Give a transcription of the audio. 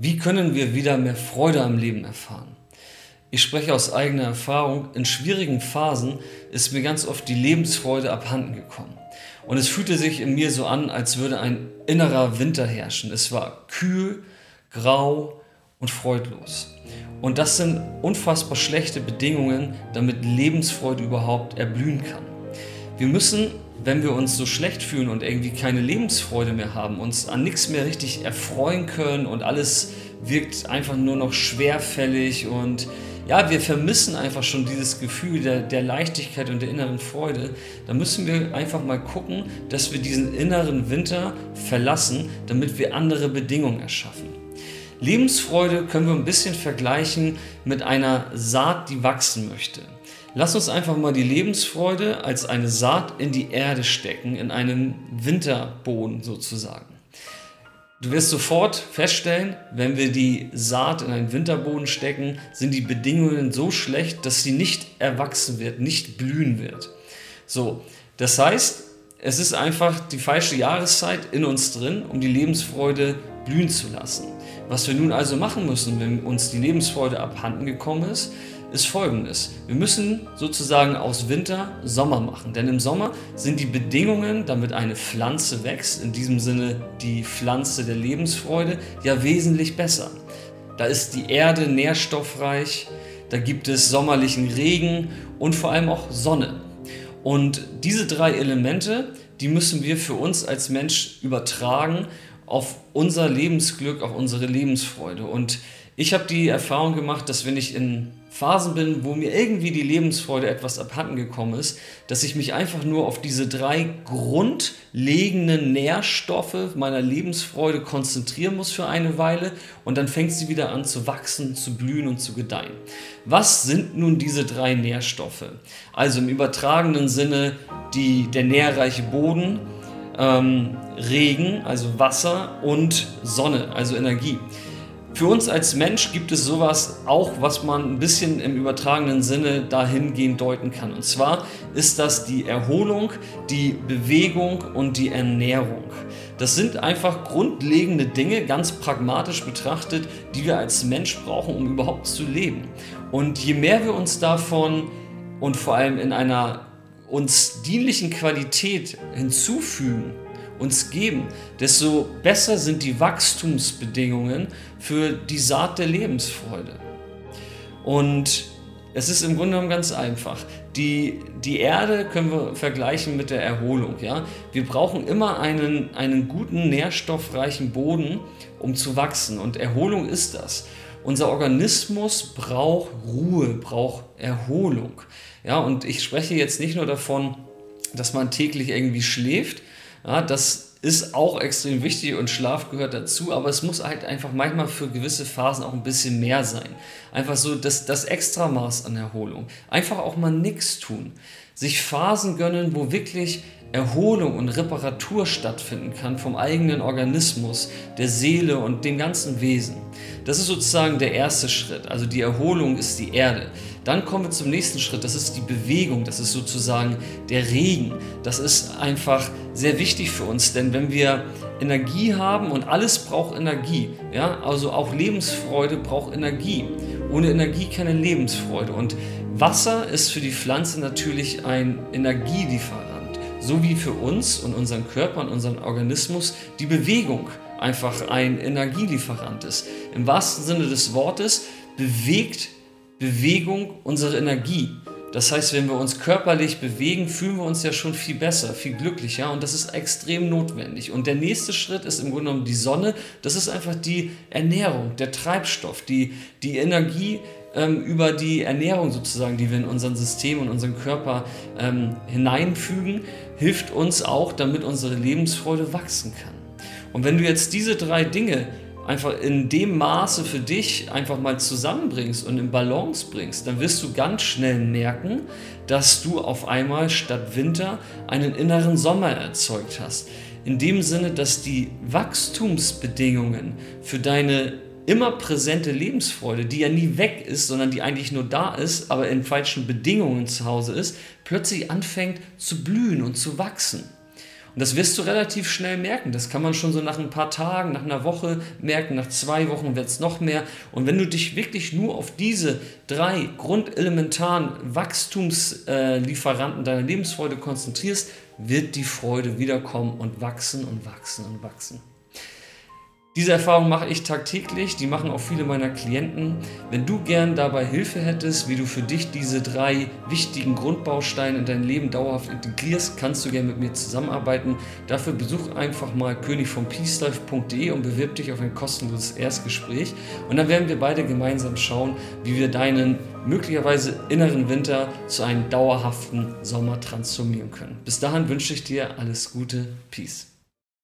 Wie können wir wieder mehr Freude am Leben erfahren? Ich spreche aus eigener Erfahrung, in schwierigen Phasen ist mir ganz oft die Lebensfreude abhanden gekommen. Und es fühlte sich in mir so an, als würde ein innerer Winter herrschen. Es war kühl, grau und freudlos. Und das sind unfassbar schlechte Bedingungen, damit Lebensfreude überhaupt erblühen kann. Wir müssen wenn wir uns so schlecht fühlen und irgendwie keine Lebensfreude mehr haben, uns an nichts mehr richtig erfreuen können und alles wirkt einfach nur noch schwerfällig und ja, wir vermissen einfach schon dieses Gefühl der, der Leichtigkeit und der inneren Freude, dann müssen wir einfach mal gucken, dass wir diesen inneren Winter verlassen, damit wir andere Bedingungen erschaffen. Lebensfreude können wir ein bisschen vergleichen mit einer Saat, die wachsen möchte. Lass uns einfach mal die Lebensfreude als eine Saat in die Erde stecken, in einen Winterboden sozusagen. Du wirst sofort feststellen, wenn wir die Saat in einen Winterboden stecken, sind die Bedingungen so schlecht, dass sie nicht erwachsen wird, nicht blühen wird. So, das heißt, es ist einfach die falsche Jahreszeit in uns drin, um die Lebensfreude blühen zu lassen. Was wir nun also machen müssen, wenn uns die Lebensfreude abhanden gekommen ist, ist folgendes. Wir müssen sozusagen aus Winter Sommer machen, denn im Sommer sind die Bedingungen, damit eine Pflanze wächst, in diesem Sinne die Pflanze der Lebensfreude, ja wesentlich besser. Da ist die Erde nährstoffreich, da gibt es sommerlichen Regen und vor allem auch Sonne. Und diese drei Elemente, die müssen wir für uns als Mensch übertragen auf unser Lebensglück, auf unsere Lebensfreude. Und ich habe die Erfahrung gemacht, dass wenn ich in Phasen bin, wo mir irgendwie die Lebensfreude etwas abhanden gekommen ist, dass ich mich einfach nur auf diese drei grundlegenden Nährstoffe meiner Lebensfreude konzentrieren muss für eine Weile und dann fängt sie wieder an zu wachsen, zu blühen und zu gedeihen. Was sind nun diese drei Nährstoffe? Also im übertragenen Sinne die, der nährreiche Boden, ähm, Regen, also Wasser und Sonne, also Energie. Für uns als Mensch gibt es sowas auch, was man ein bisschen im übertragenen Sinne dahingehend deuten kann. Und zwar ist das die Erholung, die Bewegung und die Ernährung. Das sind einfach grundlegende Dinge, ganz pragmatisch betrachtet, die wir als Mensch brauchen, um überhaupt zu leben. Und je mehr wir uns davon und vor allem in einer uns dienlichen Qualität hinzufügen, uns geben, desto besser sind die Wachstumsbedingungen für die Saat der Lebensfreude. Und es ist im Grunde genommen ganz einfach. Die, die Erde können wir vergleichen mit der Erholung. Ja? Wir brauchen immer einen, einen guten, nährstoffreichen Boden, um zu wachsen. Und Erholung ist das. Unser Organismus braucht Ruhe, braucht Erholung. Ja, und ich spreche jetzt nicht nur davon, dass man täglich irgendwie schläft, ja, das ist auch extrem wichtig und Schlaf gehört dazu, aber es muss halt einfach manchmal für gewisse Phasen auch ein bisschen mehr sein. Einfach so das, das Extramaß an Erholung. Einfach auch mal nichts tun. Sich Phasen gönnen, wo wirklich Erholung und Reparatur stattfinden kann vom eigenen Organismus, der Seele und dem ganzen Wesen. Das ist sozusagen der erste Schritt. Also die Erholung ist die Erde. Dann kommen wir zum nächsten Schritt, das ist die Bewegung, das ist sozusagen der Regen. Das ist einfach sehr wichtig für uns, denn wenn wir Energie haben und alles braucht Energie, ja, also auch Lebensfreude braucht Energie. Ohne Energie keine Lebensfreude. Und Wasser ist für die Pflanze natürlich ein Energielieferant, so wie für uns und unseren Körper und unseren Organismus die Bewegung einfach ein Energielieferant ist. Im wahrsten Sinne des Wortes bewegt Bewegung unsere Energie. Das heißt, wenn wir uns körperlich bewegen, fühlen wir uns ja schon viel besser, viel glücklicher und das ist extrem notwendig. Und der nächste Schritt ist im Grunde genommen die Sonne. Das ist einfach die Ernährung, der Treibstoff, die, die Energie ähm, über die Ernährung sozusagen, die wir in unser System und unseren Körper ähm, hineinfügen, hilft uns auch, damit unsere Lebensfreude wachsen kann. Und wenn du jetzt diese drei Dinge einfach in dem Maße für dich einfach mal zusammenbringst und in Balance bringst, dann wirst du ganz schnell merken, dass du auf einmal statt Winter einen inneren Sommer erzeugt hast. In dem Sinne, dass die Wachstumsbedingungen für deine immer präsente Lebensfreude, die ja nie weg ist, sondern die eigentlich nur da ist, aber in falschen Bedingungen zu Hause ist, plötzlich anfängt zu blühen und zu wachsen. Und das wirst du relativ schnell merken. Das kann man schon so nach ein paar Tagen, nach einer Woche merken. Nach zwei Wochen wird es noch mehr. Und wenn du dich wirklich nur auf diese drei grundelementaren Wachstumslieferanten deiner Lebensfreude konzentrierst, wird die Freude wiederkommen und wachsen und wachsen und wachsen. Diese Erfahrung mache ich tagtäglich, die machen auch viele meiner Klienten. Wenn du gern dabei Hilfe hättest, wie du für dich diese drei wichtigen Grundbausteine in dein Leben dauerhaft integrierst, kannst du gerne mit mir zusammenarbeiten. Dafür besuch einfach mal königvompeacelife.de und bewirb dich auf ein kostenloses Erstgespräch. Und dann werden wir beide gemeinsam schauen, wie wir deinen möglicherweise inneren Winter zu einem dauerhaften Sommer transformieren können. Bis dahin wünsche ich dir alles Gute. Peace.